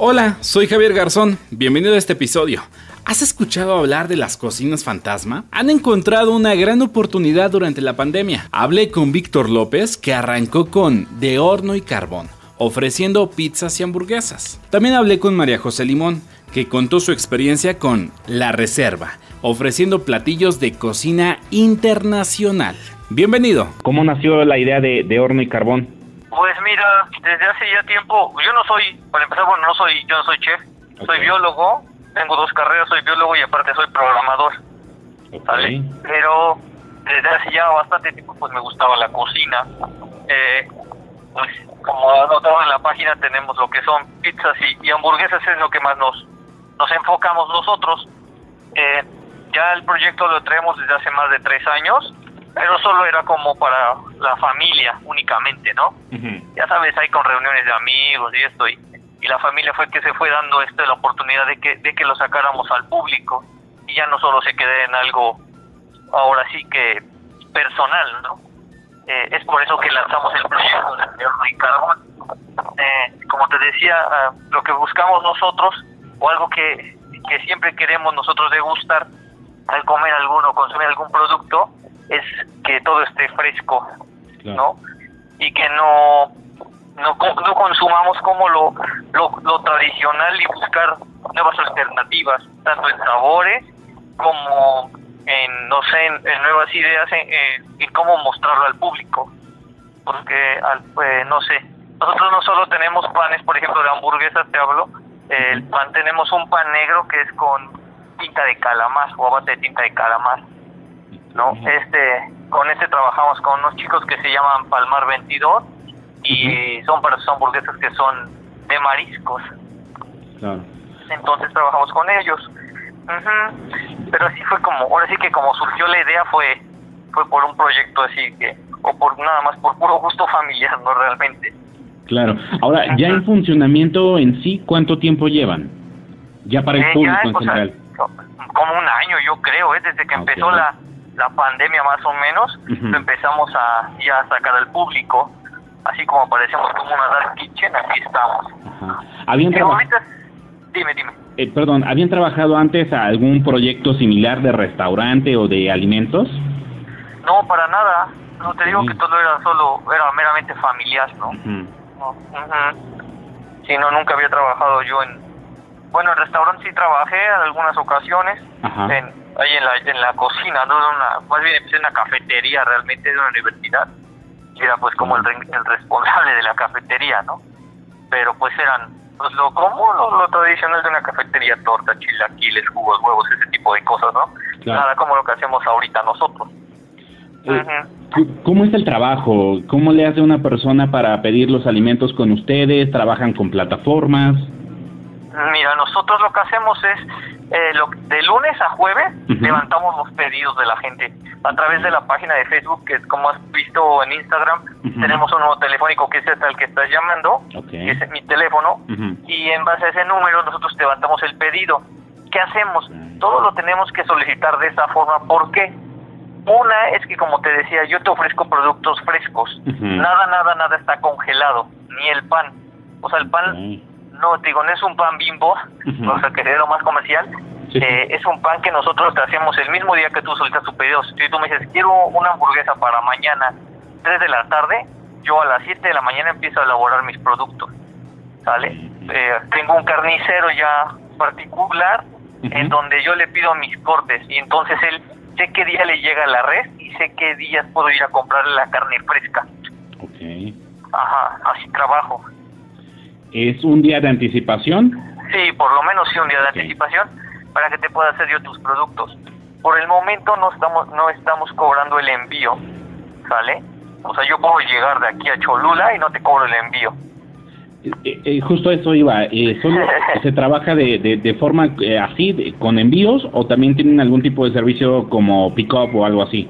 Hola, soy Javier Garzón. Bienvenido a este episodio. ¿Has escuchado hablar de las cocinas fantasma? Han encontrado una gran oportunidad durante la pandemia. Hablé con Víctor López, que arrancó con De Horno y Carbón, ofreciendo pizzas y hamburguesas. También hablé con María José Limón, que contó su experiencia con La Reserva, ofreciendo platillos de cocina internacional. Bienvenido. ¿Cómo nació la idea de, de Horno y Carbón? Pues mira, desde hace ya tiempo, yo no soy, para empezar, bueno, no soy, yo no soy chef, soy biólogo, tengo dos carreras, soy biólogo y aparte soy programador, ¿vale? Pero desde hace ya bastante tiempo pues me gustaba la cocina. Eh, pues como anotado en la página tenemos lo que son pizzas y, hamburguesas, es lo que más nos, nos enfocamos nosotros. Eh, ya el proyecto lo traemos desde hace más de tres años pero solo era como para la familia únicamente, ¿no? Ya sabes, hay con reuniones de amigos y esto, y, la familia fue que se fue dando esto la oportunidad de que, de que lo sacáramos al público y ya no solo se quede en algo, ahora sí que personal, ¿no? Eh, es por eso que lanzamos el proyecto del señor Ricardo. Eh, como te decía, ah, lo que buscamos nosotros, o algo que, que siempre queremos nosotros degustar al comer alguno, consumir algún producto, es que todo esté fresco, ¿no? Y que no, no, no consumamos como lo, lo, tradicional y buscar nuevas alternativas, tanto en sabores como en, no sé, en, nuevas ideas y cómo mostrarlo al público. Porque, al, pues, no sé, nosotros no solo tenemos panes, por ejemplo, de hamburguesas, te hablo, el pan, tenemos un pan negro que es con tinta de calamar o base de tinta de calamar ¿no? Este, con este trabajamos con unos chicos que se llaman Palmar 22 y son para son hamburguesas que son de mariscos. Entonces trabajamos con ellos. Pero así fue como, ahora sí que como surgió la idea fue fue por un proyecto así que o por nada más por puro gusto familiar, no realmente. Claro. Ahora, ya en funcionamiento en sí, ¿cuánto tiempo llevan? Ya para el eh, público en general. Como un año, yo creo, ¿eh? desde que empezó la la pandemia más o menos, lo empezamos a ya sacar al público, así como aparecemos como una dark kitchen, aquí estamos. ¿Habían trabajado? Dime, dime. Eh, perdón, ¿habían trabajado antes a algún proyecto similar de restaurante o de alimentos? No, para nada. No te digo que todo era solo, era meramente familiar, ¿no? no Sí, no, nunca había trabajado yo en... Bueno, en restaurante sí trabajé en algunas ocasiones, en ahí en la, en la cocina, no una, más bien empecé en una cafetería realmente de una universidad, y era pues como el, el responsable de la cafetería, ¿no? Pero pues eran pues lo común, lo, tradicional de una cafetería, torta, chilaquiles, jugos, huevos, ese tipo de cosas, ¿no? Nada como lo que hacemos ahorita nosotros. Eh, ¿Cómo es el trabajo? ¿Cómo le hace una persona para pedir los alimentos con ustedes? ¿Trabajan con plataformas? Mira, nosotros lo que hacemos es, eh, lo, de lunes a jueves, levantamos los pedidos de la gente a través de la página de Facebook, que como has visto en Instagram, tenemos un nuevo telefónico que es este al que estás llamando, que es mi teléfono, y en base a ese número nosotros levantamos el pedido. ¿Qué hacemos? Todo lo tenemos que solicitar de esa forma. ¿Por qué? Una es que, como te decía, yo te ofrezco productos frescos. Nada, nada, nada está congelado, ni el pan. O sea, el pan no, digo, no es un pan bimbo, o sea, que es lo más comercial. Eh, es un pan que nosotros te hacemos el mismo día que tú solicitas tu pedido. Si tú me dices, quiero una hamburguesa para mañana, 3 de la tarde, yo a las 7 de la mañana empiezo a elaborar mis productos. ¿Sale? Eh, tengo un carnicero ya particular en donde yo le pido mis cortes y entonces él sé qué día le llega la red y sé qué días puedo ir a comprarle la carne fresca. Ok. Ajá, así trabajo. ¿Es un día de anticipación? Sí, por lo menos sí un día de anticipación para que te pueda hacer yo tus productos. Por el momento no estamos no estamos cobrando el envío, ¿sale? O sea, yo puedo llegar de aquí a Cholula y no te cobro el envío. Eh, eh, eh justo eso iba. Eh, ¿Solo se trabaja de, de, forma así, con envíos, o también tienen algún tipo de servicio como pick-up o algo así?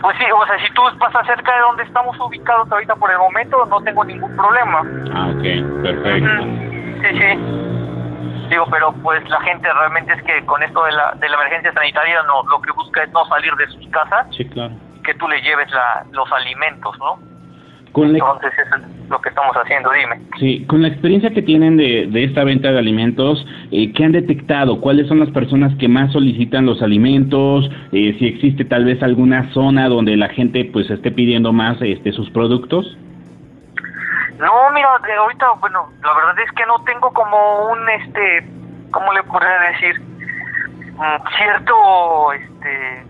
Pues sí, o sea, si tú pasas cerca de donde estamos ubicados ahorita por el momento, no tengo ningún problema. Ah, ok, perfecto. Sí, sí. Digo, pero pues la gente realmente es que con esto de la, de la emergencia sanitaria no, lo que busca es no salir de sus casas. Sí, claro. Que tú le lleves la, los alimentos, ¿no? Entonces eso es lo que estamos haciendo, dime. Sí, con la experiencia que tienen de, de esta venta de alimentos, eh, ¿qué han detectado? ¿Cuáles son las personas que más solicitan los alimentos? Eh, si existe tal vez alguna zona donde la gente pues esté pidiendo más este sus productos. No, mira, de ahorita, bueno, la verdad es que no tengo como un, este, ¿cómo le podría decir? Mm, cierto, este,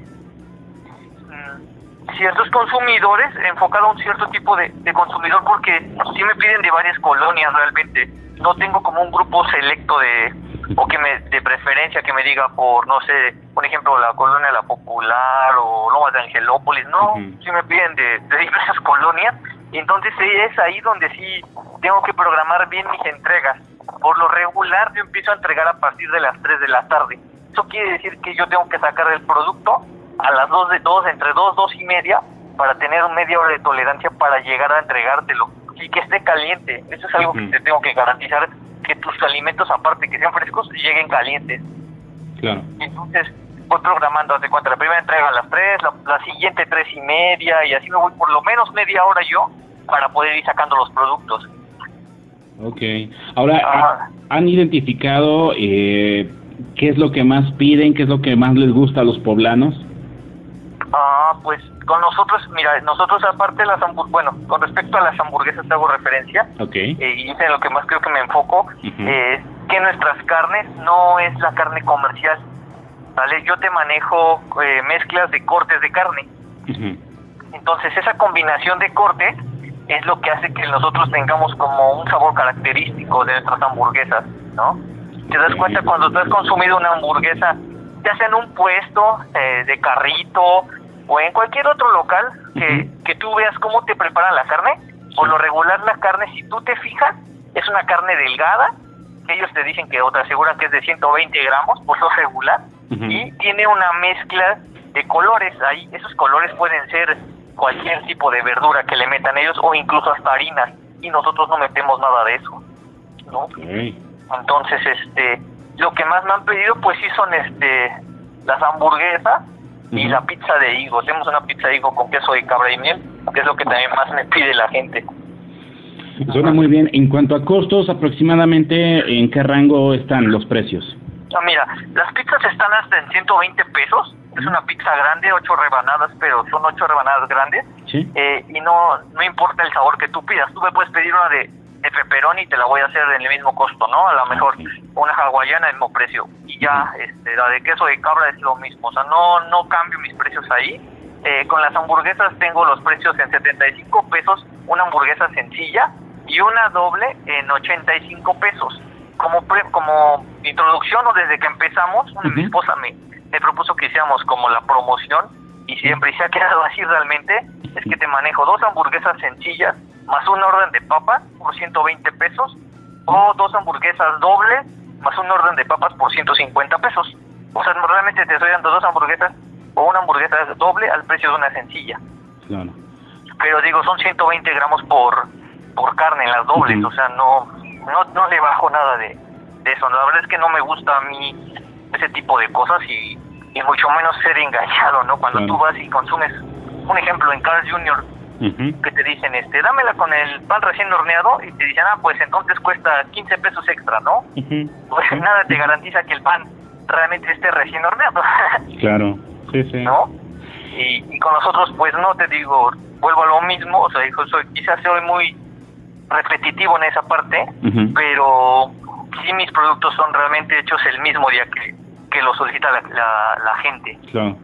ciertos consumidores, enfocado a un cierto tipo de, de consumidor, porque sí me piden de varias colonias realmente. No tengo como un grupo selecto de, o que me, de preferencia que me diga por, no sé, por ejemplo, la colonia La Popular o Lomas de Angelópolis. No, sí me piden de, de diversas colonias entonces es ahí donde sí tengo que programar bien mis entregas. Por lo regular yo empiezo a entregar a partir de las 3 de la tarde. Eso quiere decir que yo tengo que sacar el producto a las 2 de 2, entre 2, 2 y media, para tener media hora de tolerancia para llegar a entregártelo. Y que esté caliente. Eso es algo que te tengo que garantizar, que tus alimentos, aparte que sean frescos, lleguen calientes. Claro. Entonces, voy programando, hace cuenta, la primera entrega a las 3, la, la siguiente 3 y media, y así me voy por lo menos media hora yo para poder ir sacando los productos. Ok. Ahora, ¿han identificado eh, qué es lo que más piden, qué es lo que más les gusta a los poblanos? Pues con nosotros, mira, nosotros aparte de las hamburguesas, bueno, con respecto a las hamburguesas te hago referencia, okay. eh, y es en lo que más creo que me enfoco, eh, que nuestras carnes no es la carne comercial, ¿vale? Yo te manejo eh, mezclas de cortes de carne. Entonces, esa combinación de cortes es lo que hace que nosotros tengamos como un sabor característico de nuestras hamburguesas, ¿no? Te das cuenta cuando tú has consumido una hamburguesa, ya sea en un puesto eh, de carrito o en cualquier otro local, que, que tú veas cómo te preparan la carne, por lo regular la carne, si tú te fijas, es una carne delgada, ellos te dicen que o te aseguran que es de 120 gramos, por lo regular, y tiene una mezcla de colores. Ahí, esos colores pueden ser cualquier tipo de verdura que le metan ellos o incluso hasta harinas y nosotros no metemos nada de eso no entonces este lo que más me han pedido pues sí son este las hamburguesas y la pizza de higo tenemos una pizza de higo con queso de cabra y miel que es lo que también más me pide la gente suena muy bien en cuanto a costos aproximadamente en qué rango están los precios Ah, mira, las pizzas están hasta en 120 pesos. Es una pizza grande, ocho rebanadas, pero son ocho rebanadas grandes. ¿Sí? Eh, y no no importa el sabor que tú pidas. Tú me puedes pedir una de, de pepperoni y te la voy a hacer en el mismo costo, ¿no? A lo mejor una hawaiana el mismo precio. Y ya este, la de queso de cabra es lo mismo. O sea, no, no cambio mis precios ahí. Eh, con las hamburguesas tengo los precios en 75 pesos, una hamburguesa sencilla y una doble en 85 pesos como como introducción o desde que empezamos, mi esposa me, me propuso que hiciéramos como la promoción y siempre se ha quedado así realmente, es que te manejo dos hamburguesas sencillas más una orden de papas por 120 pesos o dos hamburguesas dobles más un orden de papas por 150 pesos. O sea, realmente te estoy dando dos hamburguesas o una hamburguesa doble al precio de una sencilla. Claro. Pero digo, son 120 gramos por, por carne en las dobles, o sea, no, no, no le bajo nada de, de, eso. La verdad es que no me gusta a mí ese tipo de cosas y, y mucho menos ser engañado, ¿no? Cuando tú vas y consumes, un ejemplo, en Carl Jr., que te dicen, este, dámela con el pan recién horneado y te dicen, ah, pues entonces cuesta 15 pesos extra, ¿no? Pues nada te garantiza que el pan realmente esté recién horneado. claro, sí, sí. ¿No? Y, y con nosotros, pues no te digo, vuelvo a lo mismo, o sea, hijo, soy, quizás soy muy repetitivo en esa parte, pero sí mis productos son realmente hechos el mismo día que, que lo solicita la, la, la gente. Claro.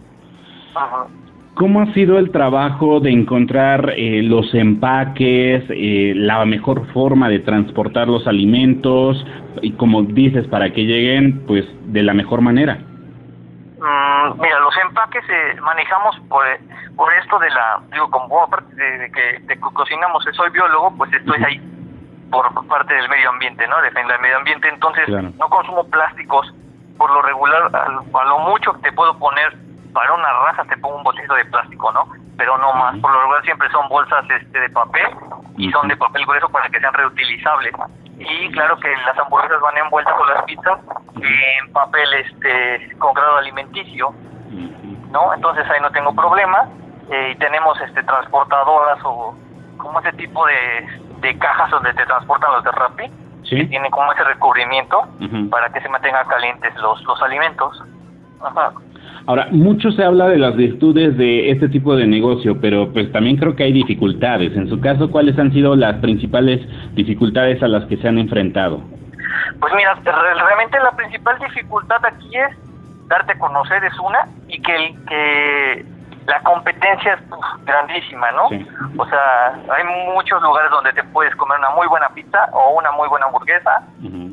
¿Cómo ha sido el trabajo de encontrar eh, los empaques, eh, la mejor forma de transportar los alimentos y como dices, para que lleguen pues de la mejor manera? Mm, mira, los empaques eh, manejamos por, por esto de la, digo, como aparte de, que, de que cocinamos, soy biólogo, pues estoy ahí por parte del medio ambiente, ¿no? Defender el medio ambiente, entonces no consumo plásticos. Por lo regular, a, a, lo mucho que te puedo poner para una raza, te pongo un botecito de plástico, ¿no? Pero no más. Por lo regular siempre son bolsas este de papel y son de papel grueso para que sean reutilizables. Y claro que las hamburguesas van envueltas con las pizzas en papel este con grado alimenticio, ¿no? Entonces ahí no tengo problema. Eh, y tenemos este transportadoras o como ese tipo de, de cajas donde te transportan los de Rappi, Sí. que tienen como ese recubrimiento para que se mantengan calientes los, los alimentos. Ajá. Ahora, mucho se habla de las virtudes de este tipo de negocio, pero pues también creo que hay dificultades. En su caso, ¿cuáles han sido las principales dificultades a las que se han enfrentado? Pues mira, re- realmente la principal dificultad aquí es darte a conocer es una y que, que la competencia es uf, grandísima, ¿no? Sí. O sea, hay muchos lugares donde te puedes comer una muy buena pizza o una muy buena hamburguesa.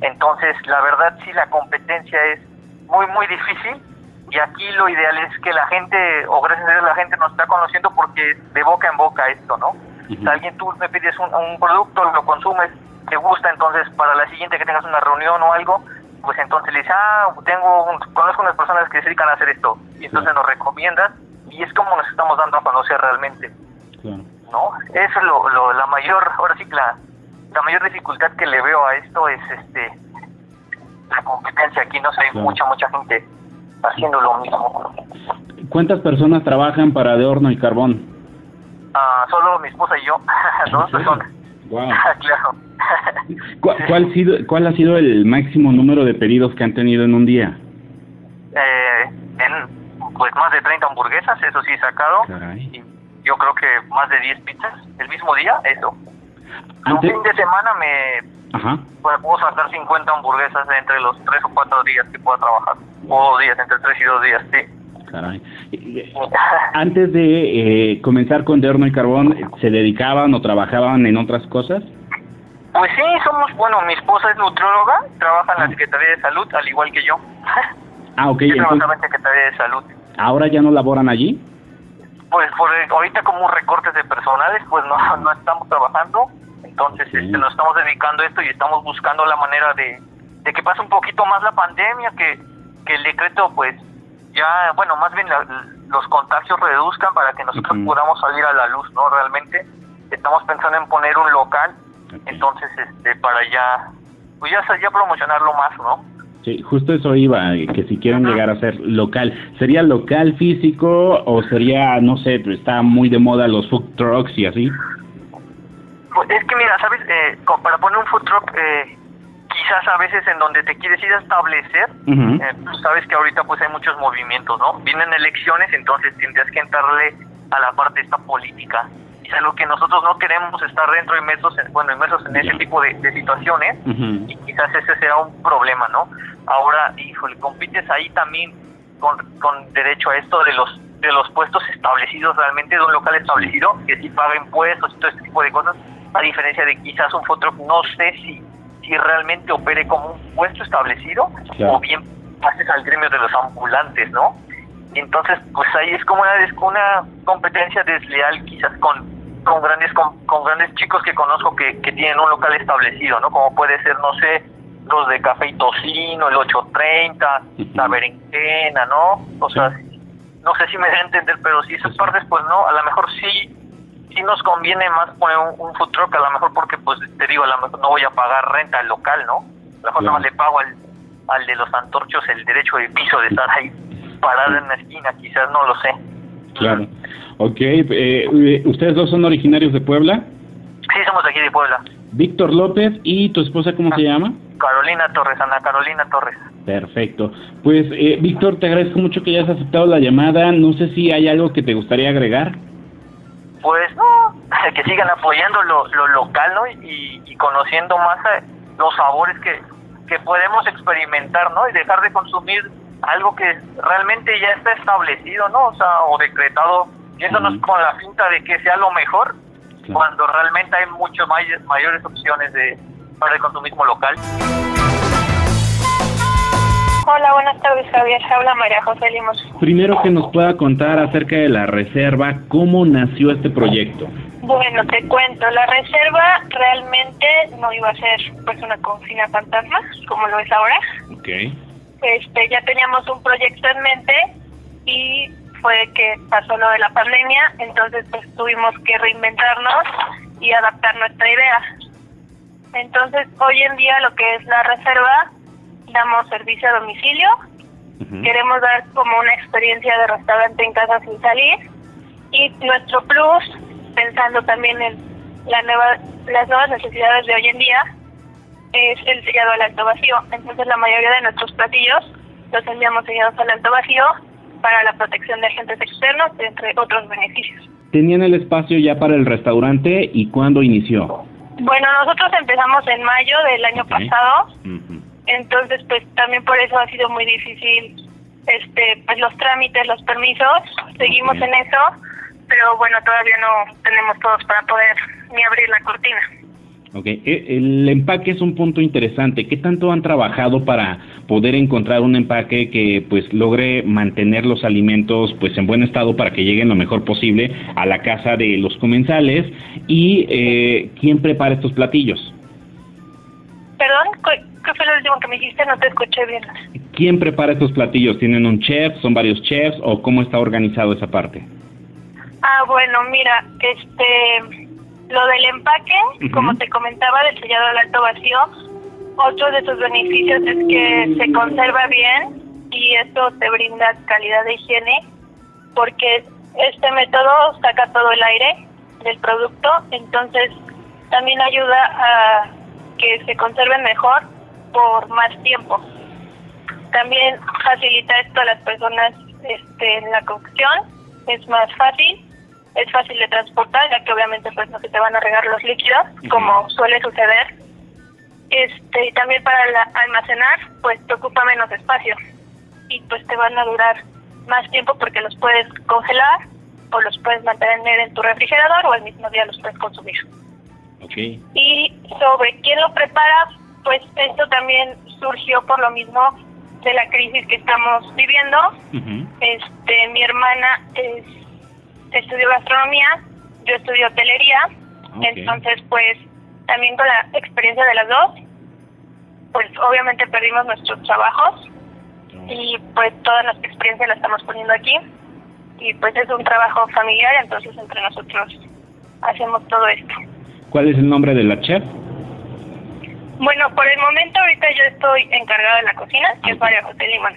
Entonces, la verdad sí la competencia es muy muy difícil y aquí lo ideal es que la gente o gracias a Dios la gente nos está conociendo porque de boca en boca esto, ¿no? Si alguien tú me pides un, un producto, lo consumes, te gusta, entonces para la siguiente que tengas una reunión o algo, pues entonces le dices, ah, tengo un- conozco unas personas que se dedican a hacer esto, y entonces nos recomiendas, y es como nos estamos dando a conocer realmente, Claro. ¿no? Eso es lo, lo- la mayor, ahora sí que la, la mayor dificultad que le veo a esto es este la competencia aquí, no sé, hay Claro. mucha, mucha gente haciendo lo mismo. ¿Cuántas personas trabajan para de horno y carbón? Ah, solo mi esposa y yo, dos Sí. personas. Wow. claro. ¿Cuál, cuál, sido, ¿Cuál ha sido el máximo número de pedidos que han tenido en un día? eh, en pues más de 30 hamburguesas, eso sí he sacado. Caray. Y yo creo que más de 10 pizzas el mismo día, eso. Un Antes- fin de semana me Ajá. pues, puedo sacar 50 hamburguesas entre los 3 o 4 días que pueda trabajar. O dos días, entre 3 y 2 días, sí. Caray. Eh, Antes de eh, comenzar con de horno y carbón, ¿se dedicaban o trabajaban en otras cosas? Pues sí, somos, bueno, mi esposa es nutrióloga, trabaja en la Ah. Secretaría de Salud, al igual que yo. Ah, ok. yo trabajaba en Secretaría de Salud. ¿ahora ya no laboran allí? Pues por ahorita como recortes de personales, pues no, no estamos trabajando, entonces este, nos estamos dedicando a esto y estamos buscando la manera de, de que pase un poquito más la pandemia, que, que el decreto pues ya, bueno, más bien la- los contagios reduzcan para que nosotros podamos salir a la luz, ¿no? Realmente estamos pensando en poner un local, entonces este para ya, pues ya, ya promocionarlo más, ¿no? Sí, justo eso iba, eh, que si quieren llegar a ser local, ¿sería local físico o sería, no sé, pues, está muy de moda los food trucks y así? Pues es que mira, ¿sabes? Eh, para poner un food truck, eh, quizás a veces en donde te quieres ir a establecer, eh, sabes que ahorita pues hay muchos movimientos, ¿no? Vienen elecciones, entonces tendrías que entrarle a la parte esta política. Y es algo que nosotros no queremos estar dentro inmersos, en, bueno, inmersos en ese tipo de, de situaciones y quizás ese sea un problema, ¿no? Ahora, híjole, compites ahí también con, con derecho a esto de los de los puestos establecidos realmente de un local establecido que sí paga impuestos y todo este tipo de cosas, a diferencia de quizás un food truck, no sé si si realmente opere como un puesto establecido Claro. o bien pases al gremio de los ambulantes, ¿no? Entonces, pues ahí es como una, des- una competencia desleal quizás con, con grandes con, con grandes chicos que conozco que, que tienen un local establecido, ¿no? Como puede ser, no sé, los de Café y Tocino, el 830, la Ujú. Berenjena, ¿no? O Sí. sea, no sé si me a entender, pero si esas partes, pues no, a lo mejor sí sí nos conviene más poner un, un food truck, a lo mejor porque, pues te digo, a lo mejor no voy a pagar renta al local, ¿no? A lo mejor nada más le pago al, al de los antorchos el derecho de piso de estar ahí parado en la esquina, quizás no lo sé. Claro. Ok, eh, ¿ustedes dos son originarios de Puebla? Sí, somos de aquí de Puebla. Víctor López y tu esposa, ¿cómo se llama? Carolina Torres, Ana Carolina Torres. Perfecto. Pues, eh, Víctor, te agradezco mucho que hayas aceptado la llamada. No sé si hay algo que te gustaría agregar. Pues no, que sigan apoyando lo, lo local, ¿no? Y, y conociendo más eh, los sabores que, que podemos experimentar, ¿no? Y dejar de consumir algo que realmente ya está establecido, ¿no? O sea, o decretado, yéndonos Ujú. con la finta de que sea lo mejor, Claro. cuando realmente hay muchas mayores opciones de para el consumismo local. Hola, buenas tardes, Javier. Habla María José Limos. Primero que nos pueda contar acerca de la reserva, cómo nació este proyecto. Bueno, te cuento, la reserva realmente no iba a ser pues una cocina fantasma, como lo es ahora. Ok. Este, ya teníamos un proyecto en mente y fue que pasó lo de la pandemia, entonces pues tuvimos que reinventarnos y adaptar nuestra idea. Entonces, hoy en día lo que es la reserva, damos servicio a domicilio, queremos dar como una experiencia de restaurante en casa sin salir y nuestro plus pensando también en la nueva, las nuevas necesidades de hoy en día es el sellado al alto vacío. Entonces la mayoría de nuestros platillos los enviamos sellados al alto vacío para la protección de agentes externos, entre otros beneficios. ¿Tenían el espacio ya para el restaurante y cuándo inició? Bueno, nosotros empezamos en mayo del año pasado, entonces pues también por eso ha sido muy difícil este pues los trámites, los permisos, seguimos en eso, pero bueno, todavía no tenemos todos para poder ni abrir la cortina. Ok, e, el empaque es un punto interesante. ¿Qué tanto han trabajado para poder encontrar un empaque que pues logre mantener los alimentos pues en buen estado para que lleguen lo mejor posible a la casa de los comensales? ¿Y eh, quién prepara estos platillos? Perdón, ¿qué fue lo último que me dijiste? No te escuché bien. ¿Quién prepara estos platillos? ¿Tienen un chef? ¿Son varios chefs? ¿O cómo está organizado esa parte? Ah, bueno, mira, este lo del empaque, como te comentaba, del sellado al alto vacío, otro de sus beneficios es que se conserva bien y esto te brinda calidad de higiene porque este método saca todo el aire del producto, entonces también ayuda a que se conserve mejor por más tiempo. También facilita esto a las personas este, en la cocción, es más fácil es fácil de transportar, ya que obviamente pues no se te van a regar los líquidos, como suele suceder. Este, y también para almacenar, pues te ocupa menos espacio y pues te van a durar más tiempo porque los puedes congelar o los puedes mantener en tu refrigerador o el mismo día los puedes consumir. Okay. Y sobre quién lo prepara, pues esto también surgió por lo mismo de la crisis que estamos viviendo. Este, mi hermana es estudió gastronomía, yo estudio hotelería, entonces pues también con la experiencia de las dos, pues obviamente perdimos nuestros trabajos y pues toda nuestra experiencia la estamos poniendo aquí y pues es un trabajo familiar, entonces entre nosotros hacemos todo esto. ¿Cuál es el nombre de la chef? Bueno, por el momento ahorita yo estoy encargada de la cocina, que es María José Limón.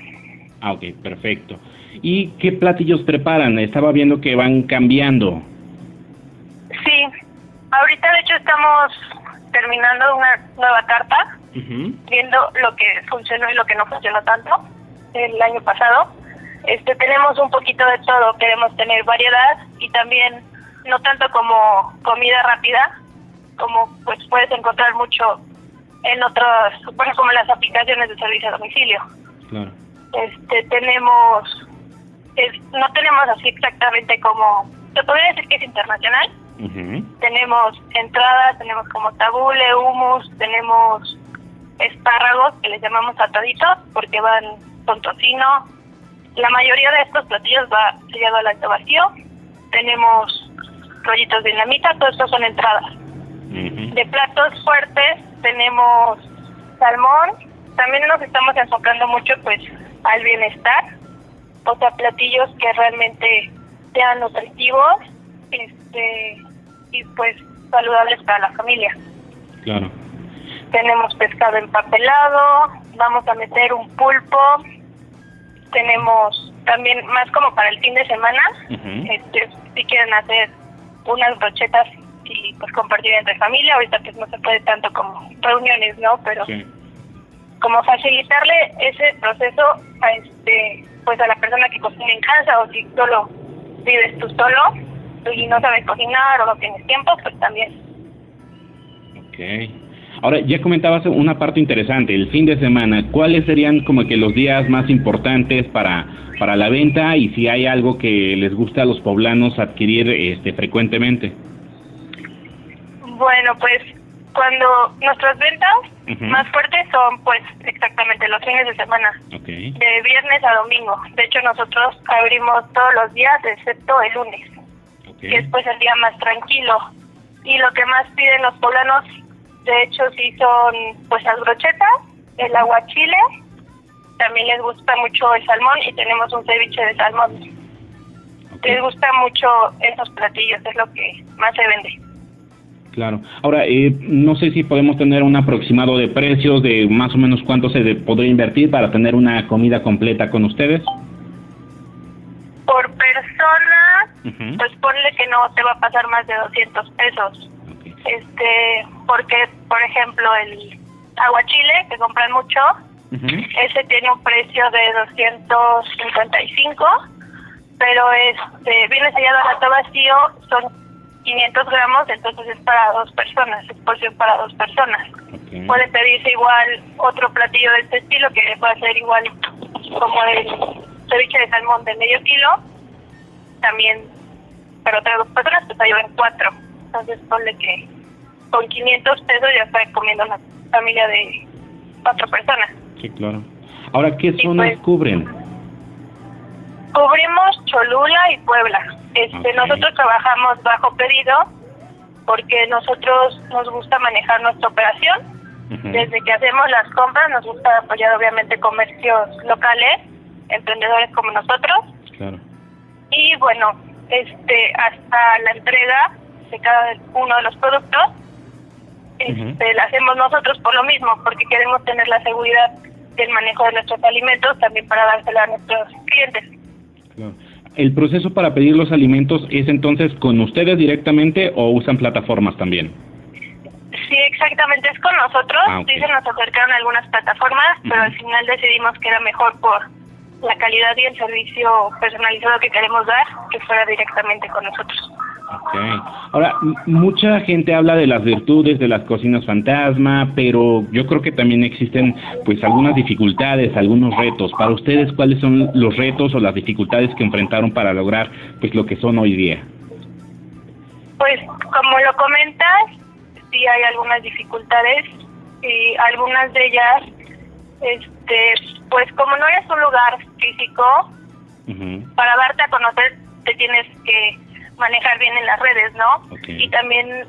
Ah, ok, perfecto. ¿Y qué platillos preparan? Estaba viendo que van cambiando. Sí, ahorita de hecho estamos terminando una nueva carta, viendo lo que funcionó y lo que no funcionó tanto el año pasado. Este tenemos un poquito de todo, queremos tener variedad y también no tanto como comida rápida, como pues puedes encontrar mucho en otras, bueno, como las aplicaciones de servicio a domicilio. Claro. Este tenemos no tenemos así exactamente como, se podría decir que es internacional. Tenemos entradas, tenemos como tabule, humus, tenemos espárragos que les llamamos ataditos porque van con tocino. La mayoría de estos platillos va sellado al alto vacío. Tenemos rollitos de dinamita, todos estos son entradas. De platos fuertes tenemos salmón. También nos estamos enfocando mucho pues al bienestar o sea, platillos que realmente sean nutritivos este, y pues saludables para la familia. Claro. Tenemos pescado empapelado, vamos a meter un pulpo, tenemos también más como para el fin de semana, este, si quieren hacer unas brochetas y pues compartir entre familia, ahorita pues no se puede tanto como reuniones, ¿no? Pero como facilitarle ese proceso a este pues a la persona que cocina en casa o si solo vives tú solo y no sabes cocinar o no tienes tiempo, pues también. Ok. Ahora, ya comentabas una parte interesante, el fin de semana. ¿Cuáles serían como que los días más importantes para, para la venta y si hay algo que les gusta a los poblanos adquirir este frecuentemente? Bueno, pues cuando nuestras ventas más fuertes son pues exactamente los fines de semana, de viernes a domingo. De hecho nosotros abrimos todos los días excepto el lunes, que es pues el día más tranquilo. Y lo que más piden los poblanos, de hecho sí son pues las brochetas, el aguachile, también les gusta mucho el salmón y tenemos un ceviche de salmón. Les gusta mucho esos platillos, es lo que más se vende. Claro. Ahora, eh, no sé si podemos tener un aproximado de precios de más o menos cuánto se podría invertir para tener una comida completa con ustedes. Por persona, pues ponle que no te va a pasar más de 200 pesos. este porque por ejemplo el aguachile que compran mucho ese tiene un precio de 255 pero este viene sellado a vacío son 500 gramos entonces es para dos personas es porción para dos personas puede pedirse igual otro platillo de este estilo que puede ser igual como el ceviche de salmón de medio kilo también para otras dos personas pues ahí van cuatro entonces ponle que con 500 pesos ya está comiendo una familia de cuatro personas. Sí, claro. Ahora, ¿qué zonas pues, cubren? Cubrimos Cholula y Puebla. Este, Nosotros trabajamos bajo pedido porque nosotros nos gusta manejar nuestra operación. Desde que hacemos las compras nos gusta apoyar obviamente comercios locales, emprendedores como nosotros. Claro. Y bueno, este hasta la entrega de cada uno de los productos este, la hacemos nosotros por lo mismo, porque queremos tener la seguridad del manejo de nuestros alimentos también para dársela a nuestros clientes. ¿El proceso para pedir los alimentos es entonces con ustedes directamente o usan plataformas también? Sí, exactamente, es con nosotros. Ah, sí se nos acercaron algunas plataformas, pero al final decidimos que era mejor por la calidad y el servicio personalizado que queremos dar que fuera directamente con nosotros. Ahora, mucha gente habla de las virtudes de las cocinas fantasma, pero yo creo que también existen pues algunas dificultades, algunos retos. Para ustedes, ¿cuáles son los retos o las dificultades que enfrentaron para lograr pues lo que son hoy día? Pues como lo comentas, sí hay algunas dificultades y algunas de ellas este pues como no es un lugar físico, para darte a conocer te tienes que manejar bien en las redes, ¿no? Y también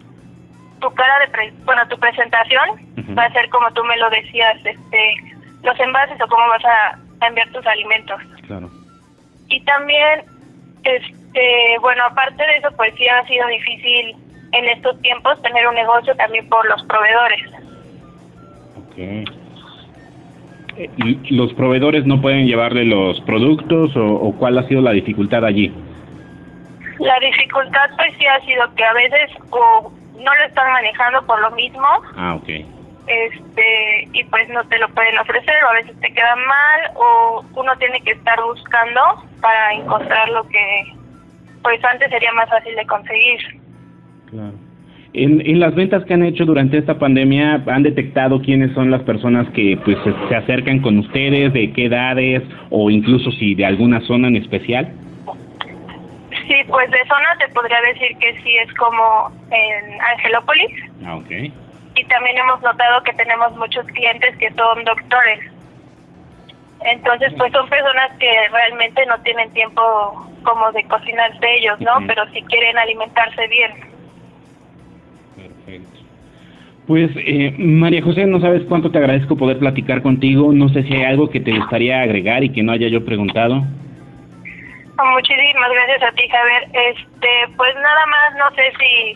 tu cara de, bueno, tu presentación va a ser como tú me lo decías, este, los envases o cómo vas a, enviar tus alimentos. Claro. Y también, este, bueno, aparte de eso, pues sí ha sido difícil en estos tiempos tener un negocio también por los proveedores. Okay. ¿Y los proveedores no pueden llevarle los productos o cuál ha sido la dificultad allí? La dificultad pues sí ha sido que a veces o no lo están manejando por lo mismo. Ah, ok. Este, y pues no te lo pueden ofrecer o a veces te queda mal o uno tiene que estar buscando para encontrar lo que pues antes sería más fácil de conseguir. Claro. En, en las ventas que han hecho durante esta pandemia, ¿han detectado quiénes son las personas que pues se acercan con ustedes, de qué edades o incluso si de alguna zona en especial? Sí, pues de zona te podría decir que sí es como en Angelópolis. Ah, ok. Y también hemos notado que tenemos muchos clientes que son doctores. Entonces, pues son personas que realmente no tienen tiempo como de cocinarse ellos, ¿no? Pero sí quieren alimentarse bien. Perfecto. Pues, eh, María José, no sabes cuánto te agradezco poder platicar contigo. No sé si hay algo que te gustaría agregar y que no haya yo preguntado. Muchísimas gracias a ti, Javier. Este, pues nada más, no sé si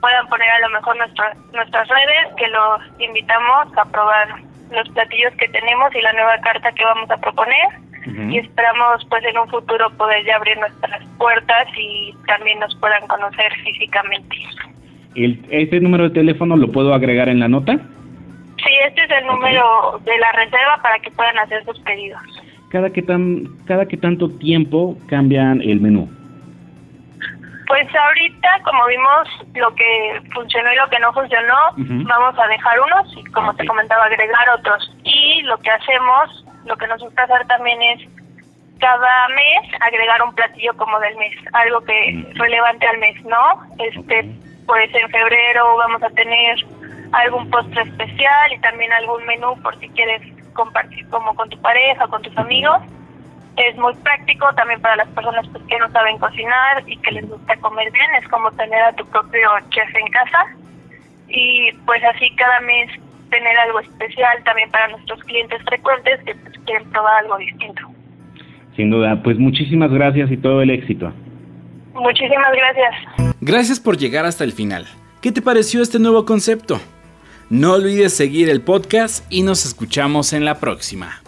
puedan poner a lo mejor nuestra, nuestras redes, que los invitamos a probar los platillos que tenemos y la nueva carta que vamos a proponer. Y esperamos pues en un futuro poder ya abrir nuestras puertas y también nos puedan conocer físicamente. ¿El, ¿Este número de teléfono lo puedo agregar en la nota? Sí, este es el número de la reserva para que puedan hacer sus pedidos cada que tan cada que tanto tiempo cambian el menú. Pues ahorita, como vimos lo que funcionó y lo que no funcionó, vamos a dejar unos y, como te comentaba, agregar otros. Y lo que hacemos, lo que nos gusta hacer también es cada mes agregar un platillo como del mes, algo que relevante al mes, ¿no? Este, pues en febrero vamos a tener algún postre especial y también algún menú por si quieres compartir como con tu pareja, con tus amigos. Es muy práctico también para las personas pues, que no saben cocinar y que les gusta comer bien. Es como tener a tu propio chef en casa. Y pues así cada mes tener algo especial también para nuestros clientes frecuentes que pues, quieren probar algo distinto. Sin duda, pues muchísimas gracias y todo el éxito. Muchísimas gracias. Gracias por llegar hasta el final. ¿Qué te pareció este nuevo concepto? No olvides seguir el podcast y nos escuchamos en la próxima.